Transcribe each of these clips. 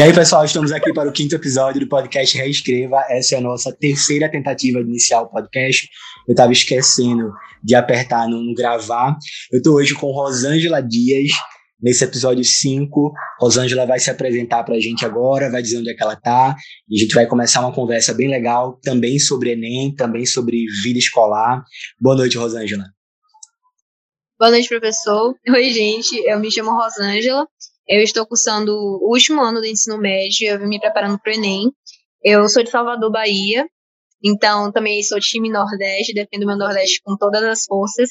E aí, pessoal, estamos aqui para o quinto episódio do podcast Reescreva. Essa é a nossa terceira tentativa de iniciar o podcast. Eu estava esquecendo de apertar no, no gravar. Eu estou hoje com Rosângela Dias, nesse episódio 5. Rosângela vai se apresentar para a gente agora, vai dizer onde é que ela está. E a gente vai começar uma conversa bem legal, também sobre Enem, também sobre vida escolar. Boa noite, Rosângela. Boa noite, professor. Oi, gente. Eu me chamo Rosângela. Eu estou cursando o último ano do ensino médio, eu vim me preparando para o Enem. Eu sou de Salvador, Bahia, então também sou time Nordeste, defendo meu Nordeste com todas as forças.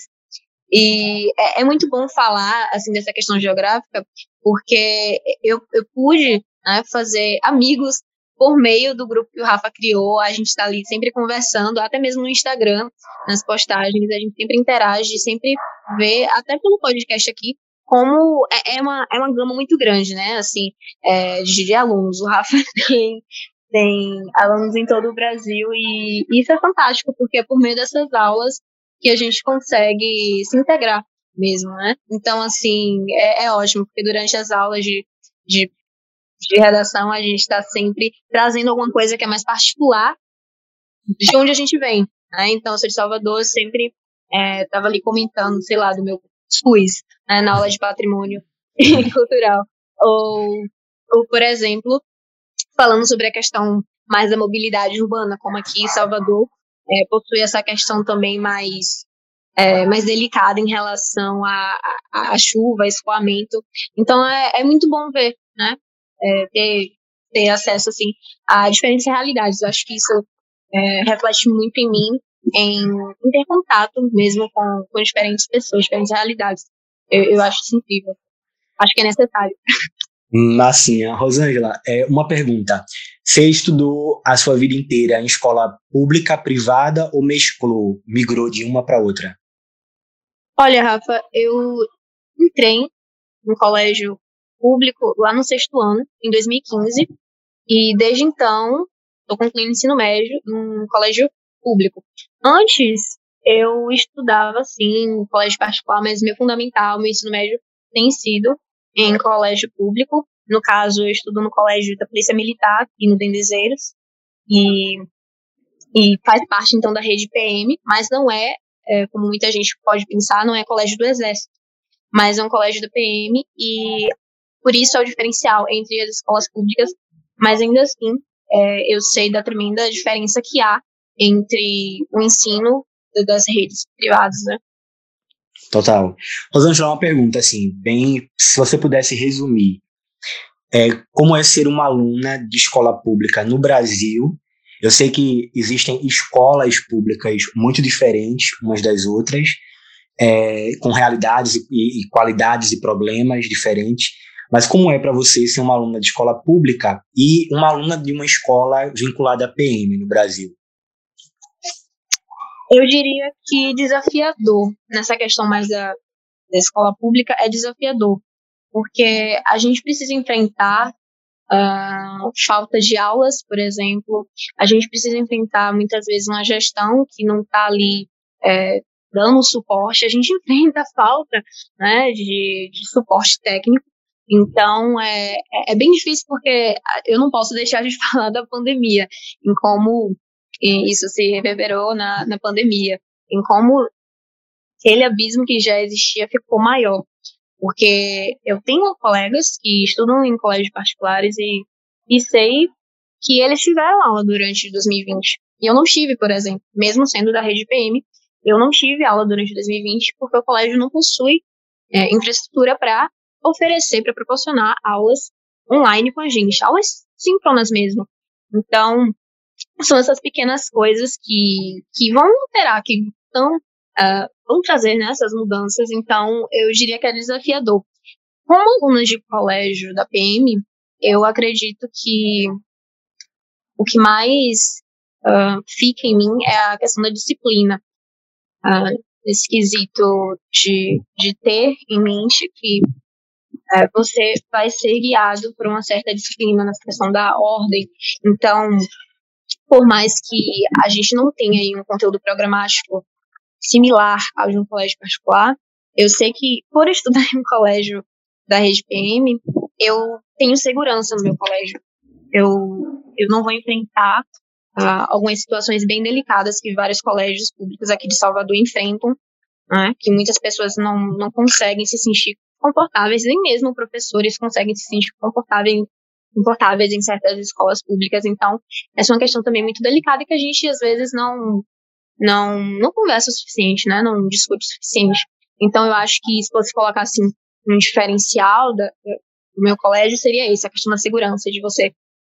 E é, é muito bom falar assim dessa questão geográfica, porque eu, eu pude né, fazer amigos por meio do grupo que o Rafa criou. A gente está ali sempre conversando, até mesmo no Instagram, nas postagens, a gente sempre interage, sempre vê, até pelo podcast aqui, como é, é, uma, é uma gama muito grande, né? Assim, é, de, de alunos. O Rafa tem, tem alunos em todo o Brasil e isso é fantástico, porque é por meio dessas aulas que a gente consegue se integrar mesmo, né? Então, assim, é, é ótimo, porque durante as aulas de, de, de redação a gente está sempre trazendo alguma coisa que é mais particular de onde a gente vem, né? Então, eu sou de Salvador, sempre estava é, ali comentando, sei lá, do meu SUS, né, na aula de patrimônio cultural. Ou, ou, por exemplo, falando sobre a questão mais da mobilidade urbana, como aqui em Salvador é, possui essa questão também mais é, mais delicada em relação à a, a, chuva, escoamento. Então é, é muito bom ver, né? É, ter, ter acesso assim a diferentes realidades. Eu acho que isso é, reflete muito em mim em, em ter contato mesmo com, com diferentes pessoas, diferentes realidades. Eu, eu acho isso incrível. Acho que é necessário. Massinha. Rosângela, é uma pergunta. Você estudou a sua vida inteira em escola pública, privada ou mesclou, migrou de uma para outra? Olha, Rafa, eu entrei no colégio público lá no sexto ano, em 2015, e desde então estou concluindo ensino médio em um colégio público. Antes, eu estudava, sim, em colégio particular, mas meu fundamental, meu ensino médio, tem sido em colégio público. No caso, eu estudo no colégio da Polícia Militar, aqui no Dendezeiros, e, e faz parte, então, da rede PM, mas não é, é, como muita gente pode pensar, não é colégio do Exército, mas é um colégio da PM, e por isso é o diferencial entre as escolas públicas, mas ainda assim, é, eu sei da tremenda diferença que há entre o ensino das redes privadas, né? Total. Rosângela, uma pergunta, assim, bem, se você pudesse resumir, é, como é ser uma aluna de escola pública no Brasil? Eu sei que existem escolas públicas muito diferentes umas das outras, é, com realidades e, e, qualidades e problemas diferentes, mas como é para você ser uma aluna de escola pública e uma aluna de uma escola vinculada à PM no Brasil? Eu diria que desafiador nessa questão mais da, da escola pública é desafiador, porque a gente precisa enfrentar uh, falta de aulas, por exemplo, a gente precisa enfrentar muitas vezes uma gestão que não está ali é, dando suporte, a gente enfrenta falta né, de, de suporte técnico. Então, é, é, é bem difícil porque eu não posso deixar de falar da pandemia, em como e isso se reverberou na, na pandemia, em como aquele abismo que já existia ficou maior. Porque eu tenho colegas que estudam em colégios particulares e, e sei que eles tiveram aula durante 2020. E eu não tive, por exemplo, mesmo sendo da rede PM, eu não tive aula durante 2020 porque o colégio não possui é, infraestrutura para oferecer, para proporcionar aulas online com a gente, aulas síncronas mesmo. Então, são essas pequenas coisas que, que vão alterar, que uh, vão trazer né, essas mudanças. Então, eu diria que é desafiador. Como aluna de colégio da PM, eu acredito que o que mais uh, fica em mim é a questão da disciplina. Uh, esse quesito de, de ter em mente que uh, você vai ser guiado por uma certa disciplina na questão da ordem. Então, por mais que a gente não tenha aí um conteúdo programático similar ao de um colégio particular, eu sei que por estudar em um colégio da rede PM, eu tenho segurança no meu colégio. Eu, eu não vou enfrentar uh, algumas situações bem delicadas que vários colégios públicos aqui de Salvador enfrentam, né, que muitas pessoas não, não conseguem se sentir confortáveis, nem mesmo professores conseguem se sentir confortáveis, confortáveis em certas escolas públicas. Então, essa é uma questão também muito delicada que a gente às vezes não não não conversa o suficiente, né? Não discute o suficiente. Então, eu acho que se fosse colocar assim um diferencial da, do meu colégio seria esse, a questão da segurança, de você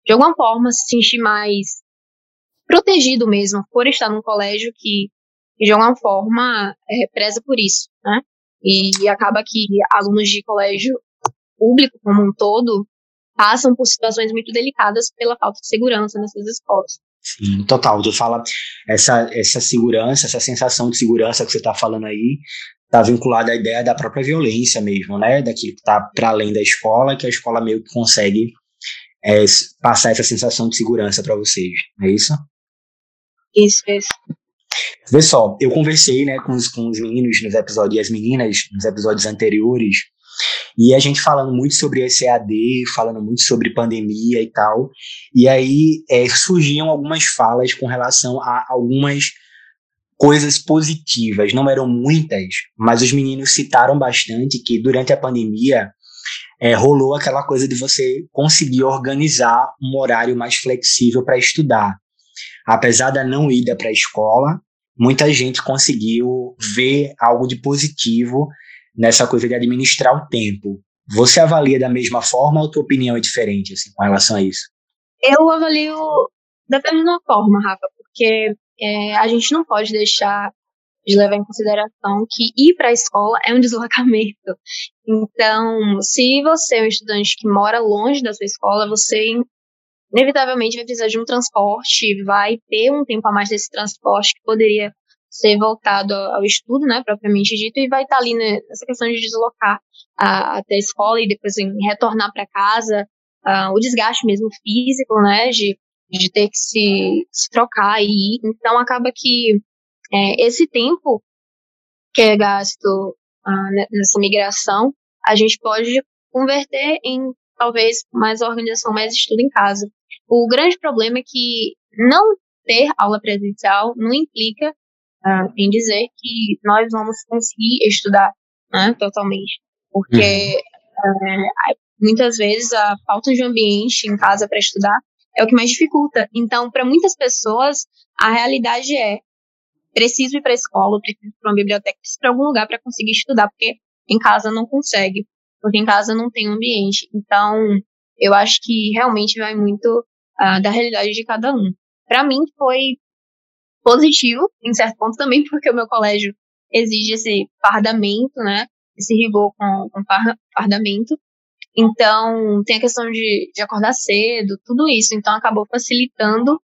de alguma forma se sentir mais protegido mesmo por estar num colégio que, de alguma forma é, preza por isso, né? E acaba que alunos de colégio público como um todo passam por situações muito delicadas pela falta de segurança nessas escolas. Sim, total. Tu fala essa, essa segurança, essa sensação de segurança que você está falando aí, está vinculada à ideia da própria violência mesmo, né? Daquilo que está para além da escola, que a escola meio que consegue é, passar essa sensação de segurança para vocês, é isso? Isso, isso. Vê só, eu conversei né, com, os, com os meninos nos episódios e as meninas nos episódios anteriores, e a gente falando muito sobre esse EAD, falando muito sobre pandemia e tal, e aí é, surgiam algumas falas com relação a algumas coisas positivas, não eram muitas, mas os meninos citaram bastante que durante a pandemia é, rolou aquela coisa de você conseguir organizar um horário mais flexível para estudar. Apesar da não ida para a escola, muita gente conseguiu ver algo de positivo nessa coisa de administrar o tempo. Você avalia da mesma forma ou tua opinião é diferente assim, com relação a isso? Eu avalio da mesma forma, Rafa, porque é, a gente não pode deixar de levar em consideração que ir para a escola é um deslocamento. Então, se você é um estudante que mora longe da sua escola, você inevitavelmente vai precisar de um transporte, vai ter um tempo a mais desse transporte que poderia ser voltado ao estudo, né, propriamente dito, e vai estar ali né, nessa questão de deslocar até a escola e depois em, retornar para casa, uh, o desgaste mesmo físico, né, de, de ter que se, se trocar e. Então acaba que é, esse tempo que é gasto uh, nessa migração, a gente pode converter em talvez mais organização, mais estudo em casa. O grande problema é que não ter aula presencial não implica uh, em dizer que nós vamos conseguir estudar né, totalmente. Porque uhum. uh, muitas vezes a falta de ambiente em casa para estudar é o que mais dificulta. Então, para muitas pessoas, a realidade é preciso ir para a escola, preciso ir para uma biblioteca, preciso ir para algum lugar para conseguir estudar, porque em casa não consegue, porque em casa não tem ambiente. Então, eu acho que realmente vai muito uh, da realidade de cada um. Para mim foi positivo, em certo ponto também, porque o meu colégio exige esse fardamento, né? Esse rigor com, com fardamento. Então, tem a questão de, de acordar cedo, tudo isso. Então, acabou facilitando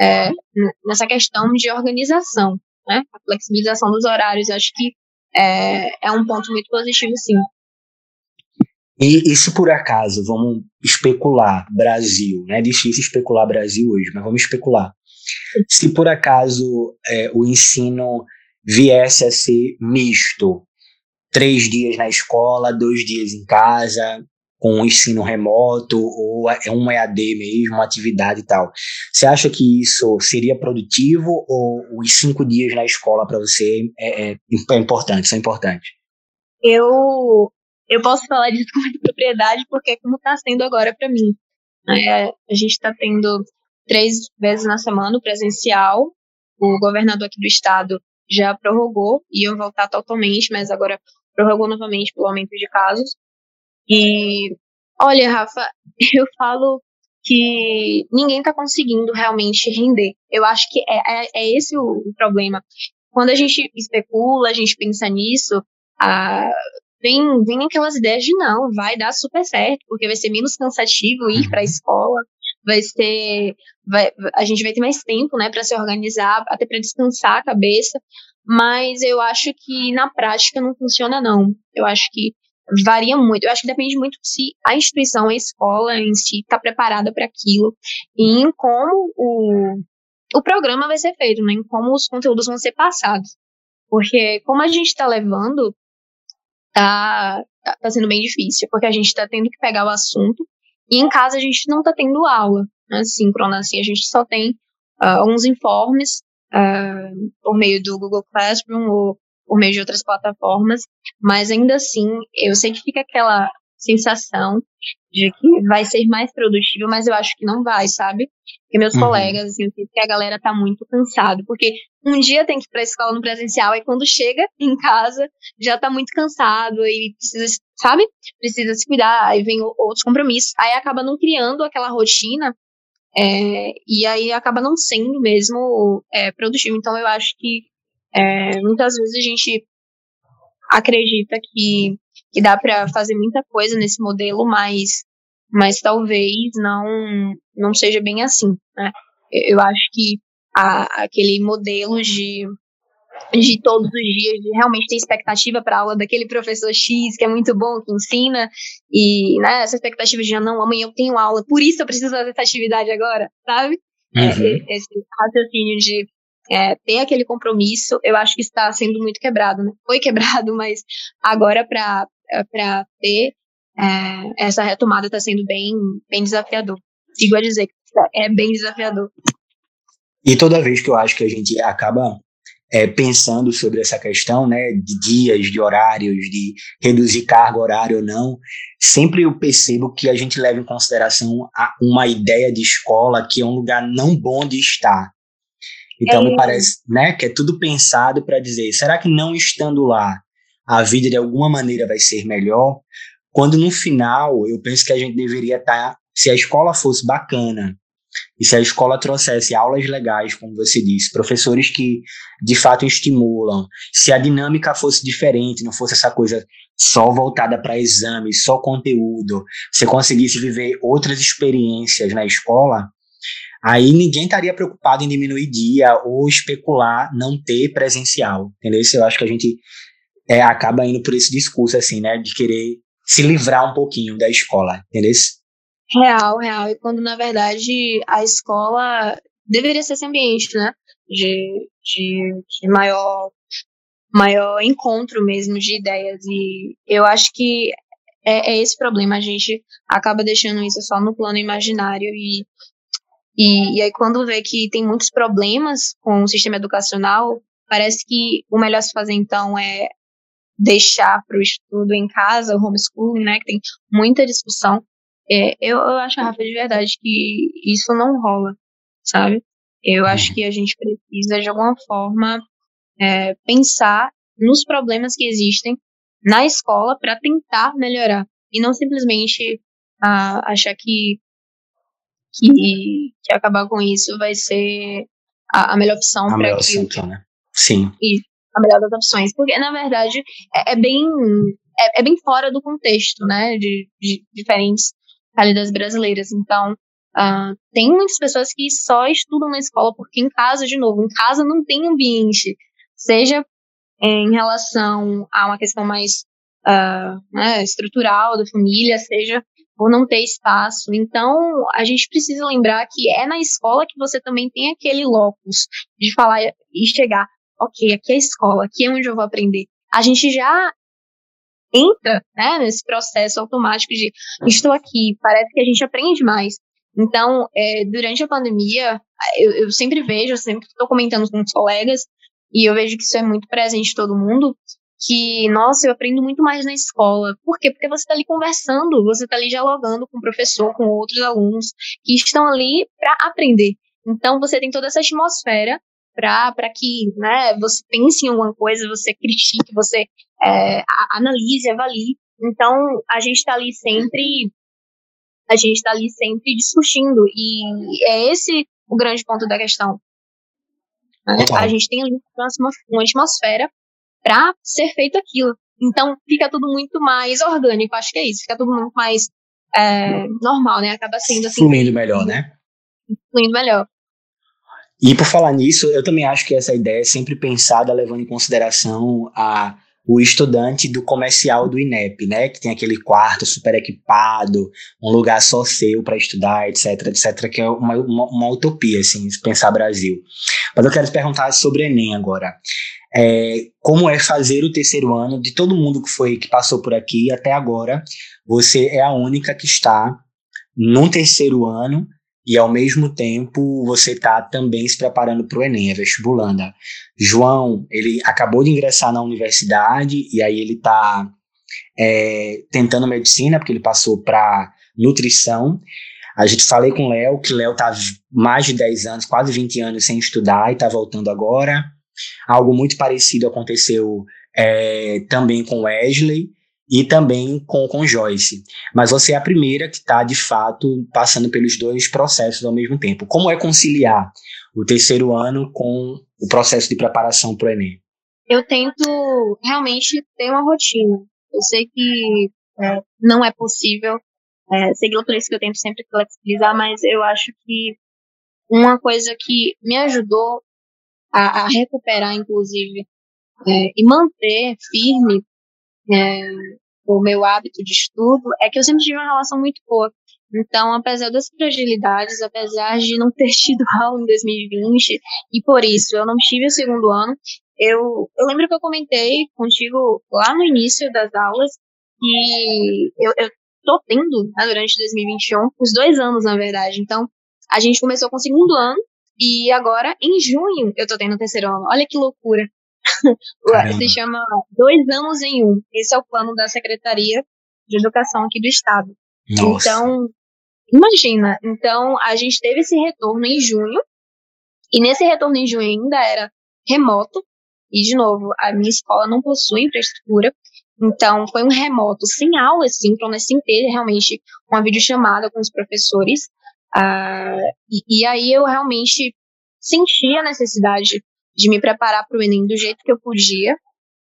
é, nessa questão de organização, né? A flexibilização dos horários. Acho que é, é um ponto muito positivo, sim. E, e, se por acaso, vamos especular Brasil, né? É difícil especular Brasil hoje, mas vamos especular. Se por acaso é, o ensino viesse a ser misto, três dias na escola, dois dias em casa, com um ensino remoto, ou é um EAD mesmo, uma atividade e tal. Você acha que isso seria produtivo ou os cinco dias na escola para você é, é, é importante, são importantes? Eu eu posso falar disso com muita propriedade, porque é como está sendo agora para mim. É, a gente está tendo três vezes na semana o presencial. O governador aqui do estado já prorrogou, iam voltar totalmente, mas agora prorrogou novamente pelo aumento de casos. E olha, Rafa, eu falo que ninguém está conseguindo realmente render. Eu acho que é, é, é esse o, o, problema. Quando a gente especula, a gente pensa nisso, a, vem, vem aquelas ideias de não, vai dar super certo, porque vai ser menos cansativo ir para a uhum. escola, vai ser, vai, a gente vai ter mais tempo, né, para se organizar, até para descansar a cabeça, mas eu acho que na prática não funciona não. Eu acho que varia muito. Eu acho que depende muito se a instituição, a escola em si está preparada para aquilo e em como o, o programa vai ser feito, né, em como os conteúdos vão ser passados. Porque como a gente está levando tá, tá, tá sendo bem difícil, porque a gente está tendo que pegar o assunto e em casa a gente não está tendo aula né, síncrona, assim, a gente só tem uh, alguns informes uh, por meio do Google Classroom ou por meio de outras plataformas, mas ainda assim, eu sei que fica aquela sensação de que vai ser mais produtivo, mas eu acho que não vai, sabe? Porque meus uhum. colegas, assim, eu que a galera tá muito cansado, porque um dia tem que ir pra escola no presencial, e quando chega em casa, já tá muito cansado, e precisa, sabe? Precisa se cuidar, aí vem outros compromissos, aí acaba não criando aquela rotina, é, e aí acaba não sendo mesmo é, produtivo. Então eu acho que é, muitas vezes a gente acredita que, que dá para fazer muita coisa nesse modelo, mas, mas talvez não, não seja bem assim. Né? Eu, acho que a, aquele modelo de de todos os dias, de realmente ter expectativa para a aula daquele professor X que é muito bom, que ensina, e né, essa expectativa de já não, amanhã eu tenho aula, por isso eu preciso fazer essa atividade agora, sabe? É, uhum. É, esse raciocínio de é, ter aquele compromisso, eu acho que está sendo muito quebrado, né? Foi quebrado, mas agora para ter é, essa retomada está sendo bem, bem desafiador. Sigo a dizer que é bem desafiador. E toda vez que eu acho que a gente acaba é, pensando sobre essa questão, né, de dias, de horários, de reduzir carga horária ou não, sempre eu percebo que a gente leva em consideração uma ideia de escola que é um lugar não bom de estar. Então é. me parece, né, que é tudo pensado para dizer, será que não estando lá a vida de alguma maneira vai ser melhor? Quando no final eu penso que a gente deveria estar, tá, se a escola fosse bacana, e se a escola trouxesse aulas legais, como você disse, professores que de fato estimulam, se a dinâmica fosse diferente, não fosse essa coisa só voltada para exames, só conteúdo, se conseguisse viver outras experiências na escola, aí ninguém estaria preocupado em diminuir dia ou especular não ter presencial, entendeu? Eu acho que a gente é, acaba indo por esse discurso assim, né, de querer se livrar um pouquinho da escola, entendeu? Real, real. E quando, na verdade, a escola deveria ser esse ambiente, né? De, de, de maior, maior encontro mesmo de ideias. E eu acho que é, é, esse problema. A gente acaba deixando isso só no plano imaginário. E, e, e aí, quando vê que tem muitos problemas com o sistema educacional, parece que o melhor se fazer, então, é deixar para o estudo em casa, o homeschooling, né? Que tem muita discussão é, eu, eu acho, Rafa, de verdade, que isso não rola, sabe? Eu acho uhum. que a gente precisa, de alguma forma, é, pensar nos problemas que existem na escola para tentar melhorar. E não simplesmente ah, achar que, que, que, acabar com isso vai ser a, a melhor opção para que. Opção, né? Sim. E a melhor das opções. Porque, na verdade, é, é bem. É, é, bem fora do contexto, né? De, de diferentes realidades brasileiras. Então, uh, tem muitas pessoas que só estudam na escola porque em casa, de novo, em casa não tem ambiente, seja em relação a uma questão mais uh, né, estrutural da família, seja por não ter espaço. Então, a gente precisa lembrar que é na escola que você também tem aquele locus de falar e chegar, ok, aqui é a escola, aqui é onde eu vou aprender. A gente já entra né, nesse processo automático de estou aqui, parece que a gente aprende mais. Então, é, durante a pandemia, eu, eu sempre vejo, eu sempre estou comentando com os colegas, e eu vejo que isso é muito presente em todo mundo, que, nossa, eu aprendo muito mais na escola. Por quê? Porque você está ali conversando, você está ali dialogando com o professor, com outros alunos que estão ali para aprender. Então, você tem toda essa atmosfera para que né, você pense em alguma coisa, você critique, você é, analise, avalie. Então, a gente está ali sempre, a gente está ali sempre discutindo, e é esse o grande ponto da questão. Né? A gente tem ali uma, uma atmosfera para ser feito aquilo. Então, fica tudo muito mais orgânico, acho que é isso, fica tudo muito mais é, normal, né? Acaba sendo assim. Fluindo melhor, né? Fluindo melhor. E por falar nisso, eu também acho que essa ideia é sempre pensada levando em consideração a o estudante do comercial do INEP, né, que tem aquele quarto super equipado, um lugar só seu para estudar, etc, etc, que é uma, uma, uma, utopia, assim, se pensar Brasil. Mas eu quero te perguntar sobre Enem agora. é, como é fazer o terceiro ano de todo mundo que foi que passou por aqui até agora. Você é a única que está no terceiro ano e ao mesmo tempo você está também se preparando para o Enem, é vestibulanda. João, ele acabou de ingressar na universidade e aí ele está é, tentando medicina, porque ele passou para nutrição. A gente falei com o Léo, que Léo está mais de 10 anos, quase 20 anos sem estudar e está voltando agora. Algo muito parecido aconteceu é, também com Wesley e também com, com Joyce. Mas você é a primeira que está, de fato, passando pelos dois processos ao mesmo tempo. Como é conciliar o terceiro ano com o processo de preparação para o Enem? Eu tento realmente ter uma rotina. Eu sei que é, não é possível é, isso que eu tento sempre flexibilizar, mas eu acho que uma coisa que me ajudou a, a recuperar, inclusive, é, e manter firme é, o meu hábito de estudo é que eu sempre tive uma relação muito boa. Então, apesar das fragilidades, apesar de não ter tido aula em 2020, e por isso eu não tive o segundo ano, eu, eu lembro que eu comentei contigo lá no início das aulas que eu, eu tô tendo né, durante 2021, os dois anos, na verdade. Então, a gente começou com o segundo ano, e agora, em junho, eu tô tendo o terceiro ano. Olha que loucura. Se chama Dois Anos em Um. Esse é o plano da Secretaria de Educação aqui do Estado. Nossa. Então, imagina. Então, a gente teve esse retorno em junho. E nesse retorno em junho ainda era remoto. E, de novo, a minha escola não possui infraestrutura. Então, foi um remoto sem aula síncronas, sem ter realmente uma videochamada com os professores. Uh, e, e, aí eu realmente senti a necessidade de me preparar para o Enem do jeito que eu podia,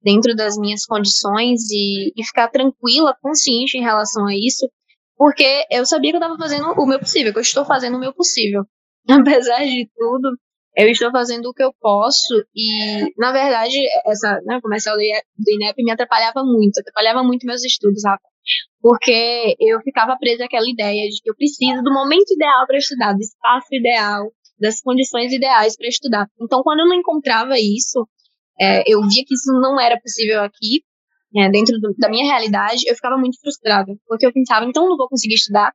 dentro das minhas condições, e, e ficar tranquila, consciente em relação a isso, porque eu sabia que eu estava fazendo o meu possível, que eu estou fazendo o meu possível. Apesar de tudo, eu estou fazendo o que eu posso e, na verdade, essa né, comercial do INEP me atrapalhava muito, atrapalhava muito meus estudos, Rafa porque eu ficava presa àquela ideia de que eu preciso do momento ideal para estudar, do espaço ideal, das condições ideais para estudar. Então, quando eu não encontrava isso, é, eu via que isso não era possível aqui, é, dentro do, da minha realidade, eu ficava muito frustrada, porque eu pensava, então não vou conseguir estudar,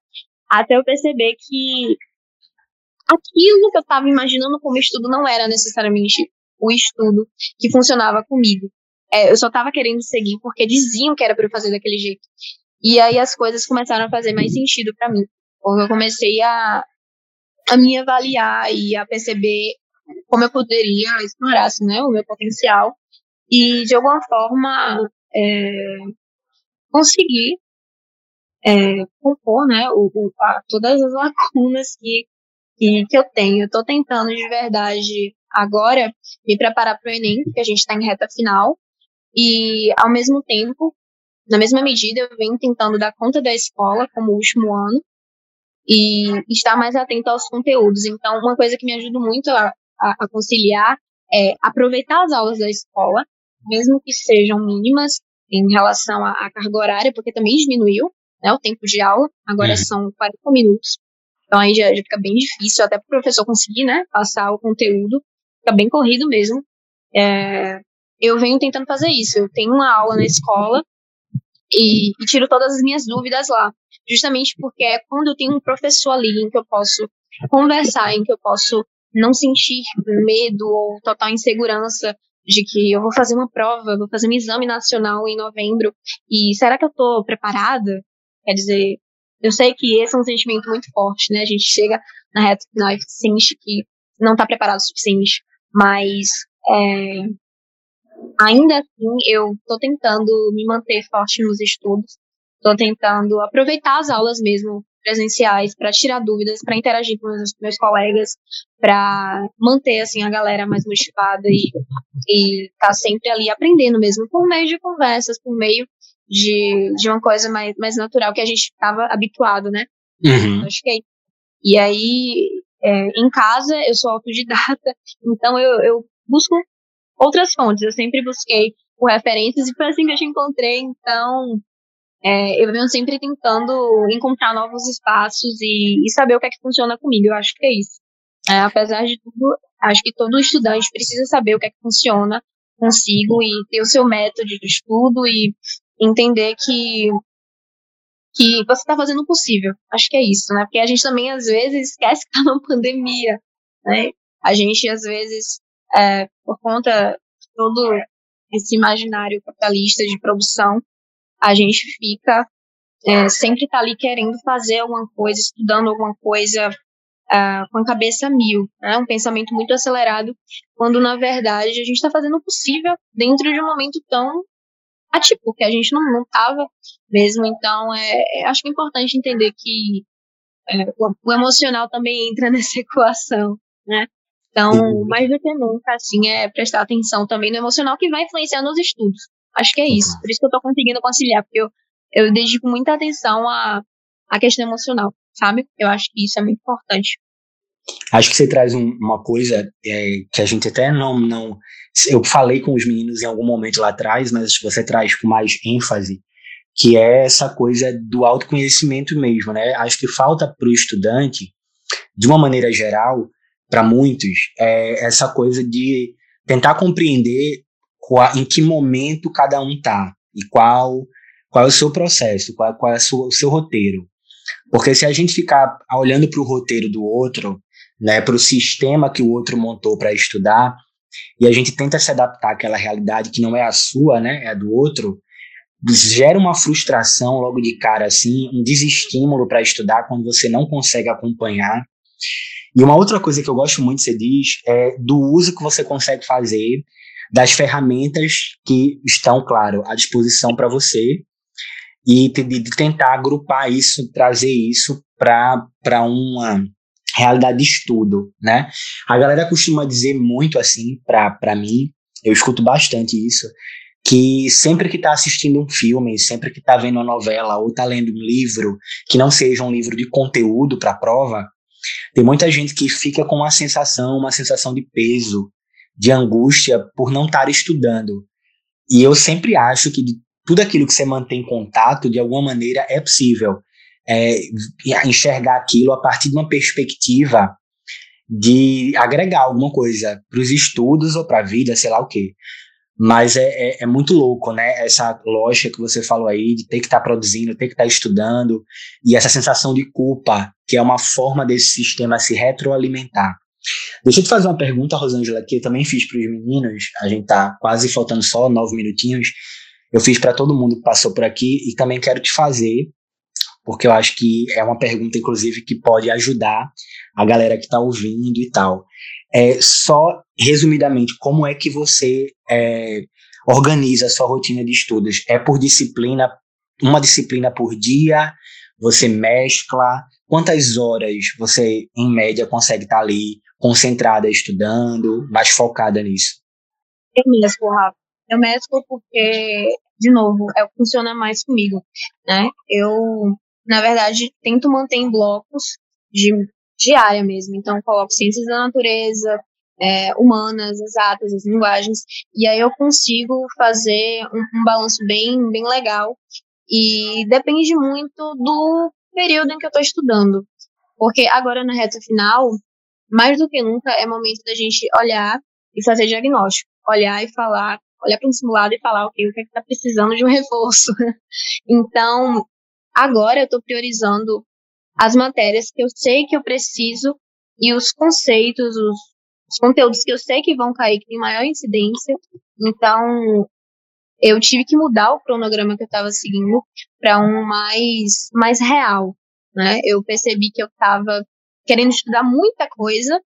até eu perceber que aquilo que eu estava imaginando como estudo não era necessariamente o estudo que funcionava comigo. É, eu só estava querendo seguir porque diziam que era para eu fazer daquele jeito. E aí as coisas começaram a fazer mais sentido para mim. Porque eu comecei a, a me avaliar e a perceber como eu poderia explorar assim, né, o meu potencial e de alguma forma é, conseguir é, compor né, o, o, todas as lacunas que, que, que eu tenho. Estou tentando de verdade agora me preparar para o Enem, que a gente está em reta final, e, ao mesmo tempo, na mesma medida, eu venho tentando dar conta da escola como último ano e estar mais atento aos conteúdos. Então, uma coisa que me ajuda muito a, a, a conciliar é aproveitar as aulas da escola, mesmo que sejam mínimas em relação à, carga horária, porque também diminuiu né, o tempo de aula, agora uhum. são 40 minutos. Então aí já, já fica bem difícil, até para o professor conseguir né, passar o conteúdo, fica bem corrido mesmo. É, eu venho tentando fazer isso. Eu tenho uma aula na escola e, e, tiro todas as minhas dúvidas lá. Justamente porque é quando eu tenho um professor ali em que eu posso conversar, em que eu posso não sentir medo ou total insegurança de que eu vou fazer uma prova, vou fazer um exame nacional em novembro e será que eu estou preparada? Quer dizer, eu sei que esse é um sentimento muito forte, né? A gente chega na reta final e sente que não está preparado o suficiente, mas é, ainda assim, eu estou tentando me manter forte nos estudos, estou tentando aproveitar as aulas mesmo presenciais para tirar dúvidas, para interagir com os meus colegas, para manter assim a galera mais motivada e e tá sempre ali aprendendo mesmo por meio de conversas, por meio de, de uma coisa mais, mais natural que a gente estava habituado, né? Uhum. Acho que é E aí, é, em casa, eu sou autodidata, então eu, eu busco outras fontes. Eu sempre busquei por referências e foi assim que eu te encontrei. Então, é, eu venho sempre tentando encontrar novos espaços e, e, saber o que é que funciona comigo. Eu acho que é isso. É, apesar de tudo, acho que todo estudante precisa saber o que é que funciona consigo e ter o seu método de estudo e entender que que você está fazendo o possível. Acho que é isso, né? Porque a gente também às vezes esquece que está numa pandemia, né? A gente às vezes, é, por conta de todo esse imaginário capitalista de produção, a gente fica é, sempre tá ali querendo fazer alguma coisa, estudando alguma coisa uh, com a cabeça mil, né? um pensamento muito acelerado, quando na verdade a gente está fazendo o possível dentro de um momento tão atípico que a gente não estava mesmo. Então, é, é, acho que é importante entender que é, o, o, emocional também entra nessa equação, né? Então, mais do que nunca, assim, é prestar atenção também no emocional que vai influenciar nos estudos. Acho que é isso. Por isso que eu estou conseguindo conciliar, porque eu, eu dedico muita atenção à, à questão emocional, sabe? Eu acho que isso é muito importante. Acho que você traz um, uma coisa é, que a gente até não, não. Eu falei com os meninos em algum momento lá atrás, mas você traz com mais ênfase, que é essa coisa do autoconhecimento mesmo, né? Acho que falta para o estudante, de uma maneira geral, para muitos, é essa coisa de tentar compreender qual, em que momento cada um tá e qual qual é o seu processo, qual, qual é seu, o seu roteiro. Porque se a gente ficar olhando para o roteiro do outro, né, para o sistema que o outro montou para estudar, e a gente tenta se adaptar àquela realidade que não é a sua, né, é a do outro, gera uma frustração logo de cara, assim, um desestímulo para estudar quando você não consegue acompanhar. E uma outra coisa que eu gosto muito, você diz, é do uso que você consegue fazer das ferramentas que estão, claro, à disposição para você e de, de, tentar agrupar isso, trazer isso para uma realidade de estudo, né? A galera costuma dizer muito assim para mim, eu escuto bastante isso, que sempre que está assistindo um filme, sempre que está vendo uma novela ou está lendo um livro que não seja um livro de conteúdo para a prova, tem muita gente que fica com uma sensação, uma sensação de peso, de angústia por não estar estudando. E eu sempre acho que tudo aquilo que você mantém contato, de alguma maneira, é possível é, enxergar aquilo a partir de uma perspectiva de agregar alguma coisa para os estudos ou para a vida, sei lá o quê. Mas é, é, é, muito louco, né? Essa lógica que você falou aí de ter que estar tá produzindo, ter que estar tá estudando, e essa sensação de culpa, que é uma forma desse sistema se retroalimentar. Deixa eu te fazer uma pergunta, Rosângela, que eu também fiz para os meninos. A gente tá quase faltando só nove minutinhos. Eu fiz para todo mundo que passou por aqui e também quero te fazer porque eu acho que é uma pergunta, inclusive, que pode ajudar a galera que está ouvindo e tal. É, só, resumidamente, como é que você é, organiza a sua rotina de estudos? É por disciplina, uma disciplina por dia? Você mescla? Quantas horas você, em média, consegue estar tá ali concentrada estudando, mais focada nisso? Eu mesclo, Rafa. Eu mesclo porque, de novo, é, funciona mais comigo, né? Eu na verdade, tento manter em blocos de, área mesmo. Então, coloco ciências da natureza, é, humanas, exatas, as linguagens, e aí eu consigo fazer um, um balanço bem, bem legal. E depende muito do período em que eu estou estudando. Porque agora na reta final, mais do que nunca, é momento da gente olhar e fazer diagnóstico. Olhar e falar, olhar para um simulado e falar, ok, o que é está precisando de um reforço. então, Agora eu estou priorizando as matérias que eu sei que eu preciso e os conceitos, os, os conteúdos que eu sei que vão cair, que tem maior incidência. Então, eu tive que mudar o cronograma que eu estava seguindo para um mais, mais real. Né? Eu percebi que eu estava querendo estudar muita coisa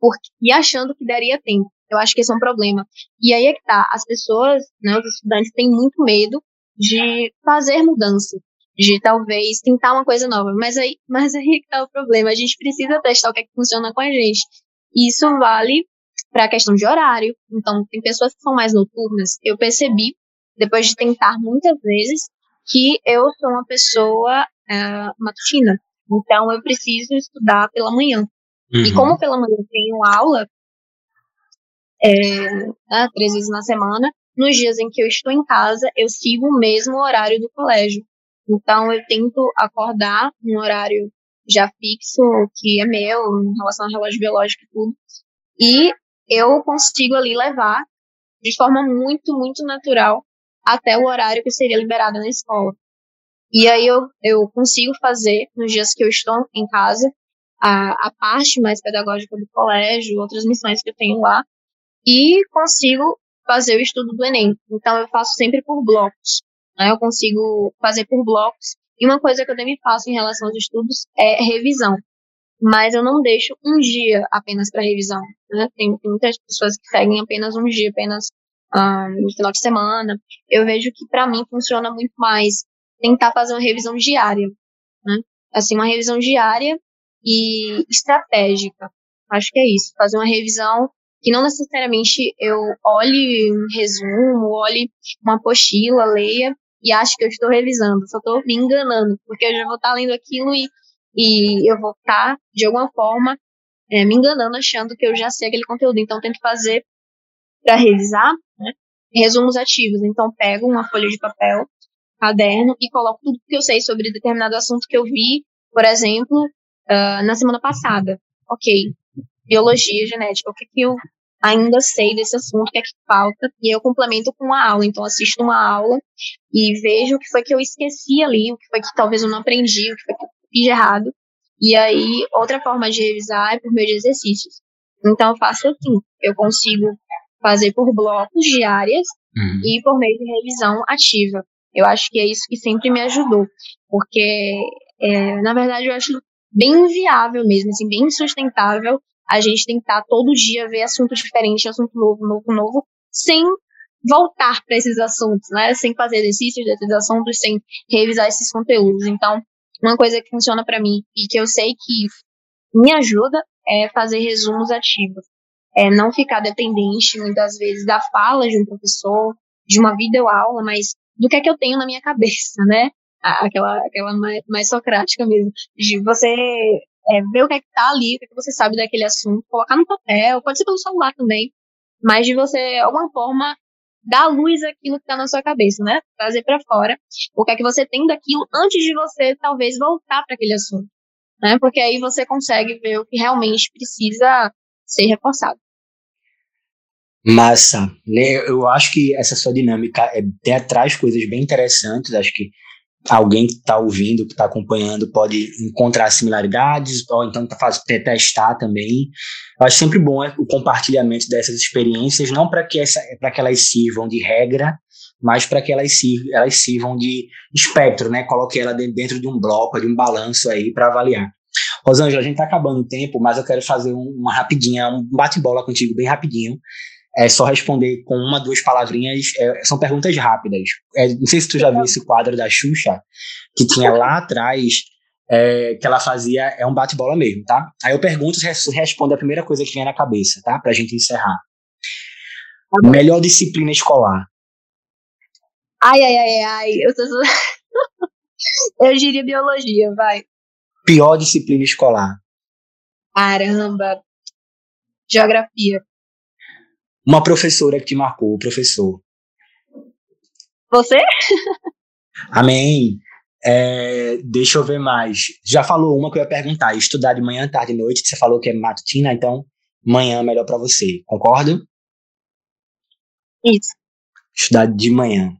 porque, e achando que daria tempo. Eu acho que esse é um problema. E aí é que tá, as pessoas, né, os estudantes têm muito medo de fazer mudança de talvez tentar uma coisa nova. Mas aí, mas aí que tá o problema. A gente precisa testar o que, é que funciona com a gente. E isso vale para a questão de horário. Então, tem pessoas que são mais noturnas. Eu percebi, depois de tentar muitas vezes, que eu sou uma pessoa uh, matutina. Então, eu preciso estudar pela manhã. Uhum. E como pela manhã eu tenho aula, é, né, três vezes na semana, nos dias em que eu estou em casa, eu sigo o mesmo horário do colégio. Então, eu tento acordar num horário já fixo, que é meu, em relação ao relógio biológico e tudo. E eu consigo ali levar de forma muito, muito natural até o horário que seria liberado na escola. E aí eu, eu consigo fazer, nos dias que eu estou em casa, a, a parte mais pedagógica do colégio, outras missões que eu tenho lá, e consigo fazer o estudo do Enem. Então eu faço sempre por blocos. Né? Eu consigo fazer por blocos. E uma coisa que eu também faço em relação aos estudos é revisão. Mas eu não deixo um dia apenas para revisão. Né? Tem, tem, muitas pessoas que seguem apenas um dia, apenas um, no final de semana. Eu vejo que para mim funciona muito mais tentar fazer uma revisão diária. Né? Assim, uma revisão diária e estratégica. Acho que é isso. Fazer uma revisão que não necessariamente eu olhe um resumo, olhe uma apostila, leia e ache que eu estou revisando, só estou me enganando, porque eu já vou estar lendo aquilo e, e eu vou estar, de alguma forma, é, me enganando, achando que eu já sei aquele conteúdo. Então, tento fazer para revisar né, resumos ativos. Então, pego uma folha de papel, caderno e coloco tudo que eu sei sobre determinado assunto que eu vi, por exemplo, uh, na semana passada. Ok, biologia genética, o que, que eu ainda sei desse assunto, o que é que falta, e eu complemento com uma aula. Então, assisto uma aula e vejo o que foi que eu esqueci ali, o que foi que talvez eu não aprendi, o que foi que eu fiz errado. E aí, outra forma de revisar é por meio de exercícios. Então, eu faço assim: eu consigo fazer por blocos diárias uhum. e por meio de revisão ativa. Eu acho que é isso que sempre me ajudou, porque, é, na verdade, eu acho bem viável mesmo, assim, bem sustentável a gente tentar todo dia ver assunto diferente, assunto novo, novo, novo, sem voltar para esses assuntos, né? Sem fazer exercícios desses assuntos, sem revisar esses conteúdos. Então, uma coisa que funciona para mim e que eu sei que me ajuda é fazer resumos ativos. É não ficar dependente, muitas vezes, da fala de um professor, de uma videoaula, mas do que é que eu tenho na minha cabeça, né? Aquela, aquela mais, mais socrática mesmo, de você é, ver o que é que tá ali, o que, é que você sabe daquele assunto, colocar no papel, pode ser pelo celular também, mas de você, de alguma forma, dar luz àquilo que tá na sua cabeça, né? Trazer para fora o que é que você tem daquilo antes de você, talvez, voltar para aquele assunto, né? Porque aí você consegue ver o que realmente precisa ser reforçado. Massa. Né? Eu acho que essa sua dinâmica é, tem, traz coisas bem interessantes. Acho que alguém que está ouvindo, que está acompanhando, pode encontrar similaridades, ou então tá faz, testar também. Eu acho sempre bom é, o compartilhamento dessas experiências, não para que, essa, que elas sirvam de regra, mas para que elas, sirvam, elas sirvam de espectro, né? Coloque ela dentro de um bloco, de um balanço aí para avaliar. Rosângela, a gente está acabando o tempo, mas eu quero fazer uma rapidinha, um bate-bola contigo bem rapidinho é só responder com uma, duas palavrinhas. É, são perguntas rápidas. É, não sei se tu já viu esse quadro da Xuxa, que tinha lá atrás, é, que ela fazia, é um bate-bola mesmo, tá? Aí eu pergunto, você responde a primeira coisa que vem na cabeça, tá? Pra gente encerrar. Tá Melhor disciplina escolar. Ai, ai, ai, ai. Eu, tô... eu diria biologia, vai. Pior disciplina escolar. Caramba. Geografia. Uma professora que te marcou, o professor. Você? Amém. É, deixa eu ver mais. Já falou uma que eu ia perguntar. Estudar de manhã, tarde e noite. Você falou que é matutina, então manhã é melhor para você. Concorda? Isso. Estudar de manhã.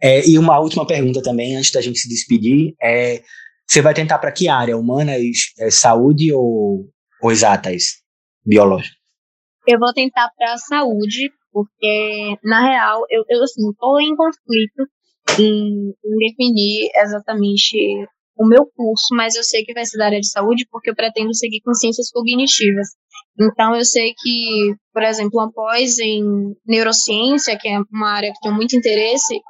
É, e uma última pergunta também, antes da gente se despedir. É, você vai tentar para que área? Humanas, é, saúde ou, ou exatas? Biológica? Eu vou tentar para a saúde, porque, na real, eu, eu assim, estou em conflito em, em, definir exatamente o meu curso, mas eu sei que vai ser da área de saúde porque eu pretendo seguir com ciências cognitivas. Então, eu sei que, por exemplo, após em neurociência, que é uma área que tenho muito interesse,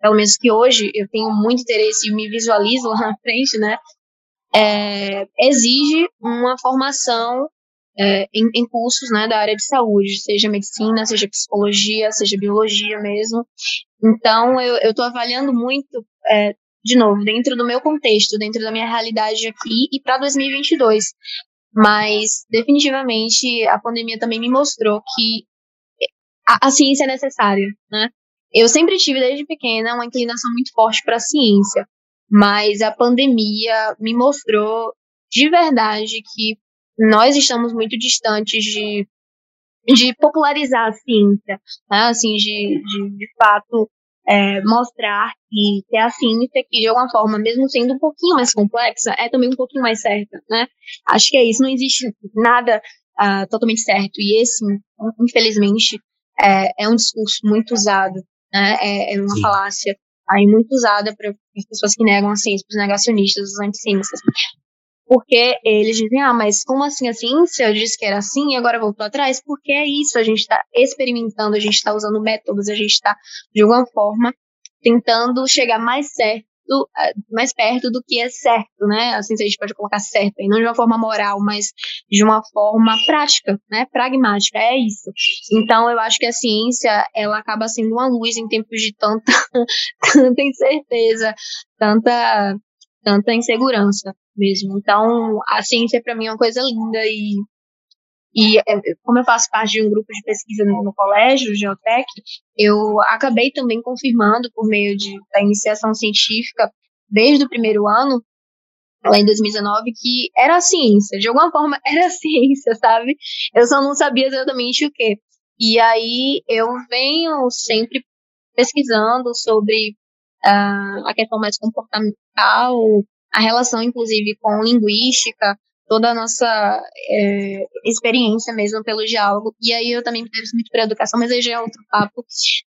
pelo menos que hoje eu tenho muito interesse e me visualizo lá na frente, né? É, exige uma formação é, em, em, cursos né, da área de saúde, seja medicina, seja psicologia, seja biologia mesmo. Então, eu estou avaliando muito, é, de novo, dentro do meu contexto, dentro da minha realidade aqui e para 2022. Mas, definitivamente, a pandemia também me mostrou que a, a ciência é necessária, né? Eu sempre tive, desde pequena, uma inclinação muito forte para a ciência, mas a pandemia me mostrou de verdade que nós estamos muito distantes de de popularizar a ciência, né? assim, de, de, de fato é, mostrar que, que a ciência, que de alguma forma, mesmo sendo um pouquinho mais complexa, é também um pouquinho mais certa, né? Acho que é isso, não existe nada uh, totalmente certo, e esse, infelizmente, é, é um discurso muito usado, né? É, é uma Sim. falácia aí muito usada para as pessoas que negam a ciência, para os negacionistas, os anticiências. Porque eles dizem, ah, mas como assim a ciência disse que era assim e agora voltou atrás? Porque é isso, a gente está experimentando, a gente está usando métodos, a gente está, de alguma forma, tentando chegar mais certo eh, mais perto do que é certo, né? Assim, se a gente pode colocar certo, e não de uma forma moral, mas de uma forma prática, né? Pragmática, é isso. Então, eu acho que a ciência, ela acaba sendo uma luz em tempos de tanta, tanta incerteza, tanta, tanta insegurança mesmo. Então, a ciência para mim é uma coisa linda e e é, como eu faço parte de um grupo de pesquisa no, no colégio, Geotec, eu acabei também confirmando por meio de, da iniciação científica desde o primeiro ano, lá em 2019, que era a ciência, de alguma forma era a ciência, sabe? Eu só não sabia exatamente o que. E aí eu venho sempre pesquisando sobre uh, a questão mais comportamental, a relação, inclusive, com linguística, toda a nossa é, experiência mesmo pelo diálogo. E aí eu também me interesso muito pela educação, mas aí já é outro papo.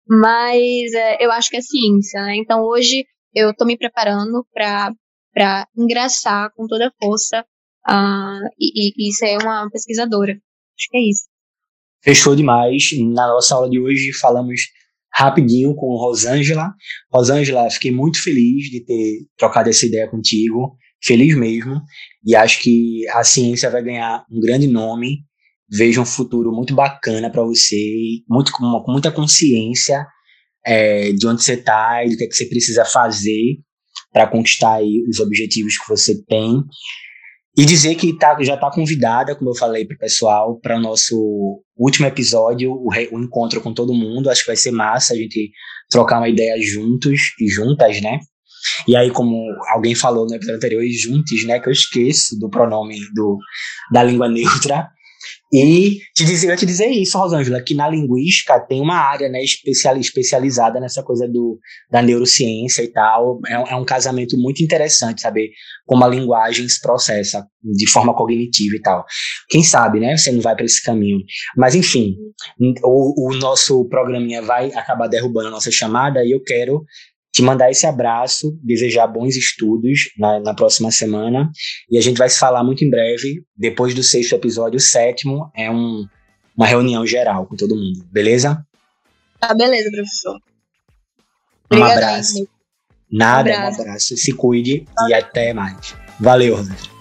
Mas é, eu acho que é ciência, né? Então hoje eu estou me preparando para ingressar com toda a força uh, e, e ser uma pesquisadora. Acho que é isso. Fechou demais. Na nossa aula de hoje falamos rapidinho com Rosângela. Rosângela, fiquei muito feliz de ter trocado essa ideia contigo, feliz mesmo, e acho que a ciência vai ganhar um grande nome. Vejo um futuro muito bacana para você, muito, com, muita consciência é, de onde você está e do que, é que você precisa fazer para conquistar os objetivos que você tem. E dizer que tá, já está convidada, como eu falei para o pessoal, para o nosso último episódio, o, re, o, encontro com todo mundo. Acho que vai ser massa a gente trocar uma ideia juntos e juntas, né? E aí, como alguém falou no episódio anterior, juntos, né? Que eu esqueço do pronome do, da língua neutra. E te dizer, eu te dizer isso, Rosângela, que na linguística tem uma área né, especial, especializada nessa coisa do, da neurociência e tal. É, é, um casamento muito interessante saber como a linguagem se processa de forma cognitiva e tal. Quem sabe, né? Você não vai para esse caminho. Mas, enfim, o, o nosso programinha vai acabar derrubando a nossa chamada e eu quero te mandar esse abraço, desejar bons estudos na, na, próxima semana. E a gente vai se falar muito em breve. Depois do sexto episódio, o sétimo é um, uma reunião geral com todo mundo, beleza? Tá, beleza, professor. Um abraço. Nada, um abraço. um abraço. Se cuide e até mais. Valeu, Rosângela.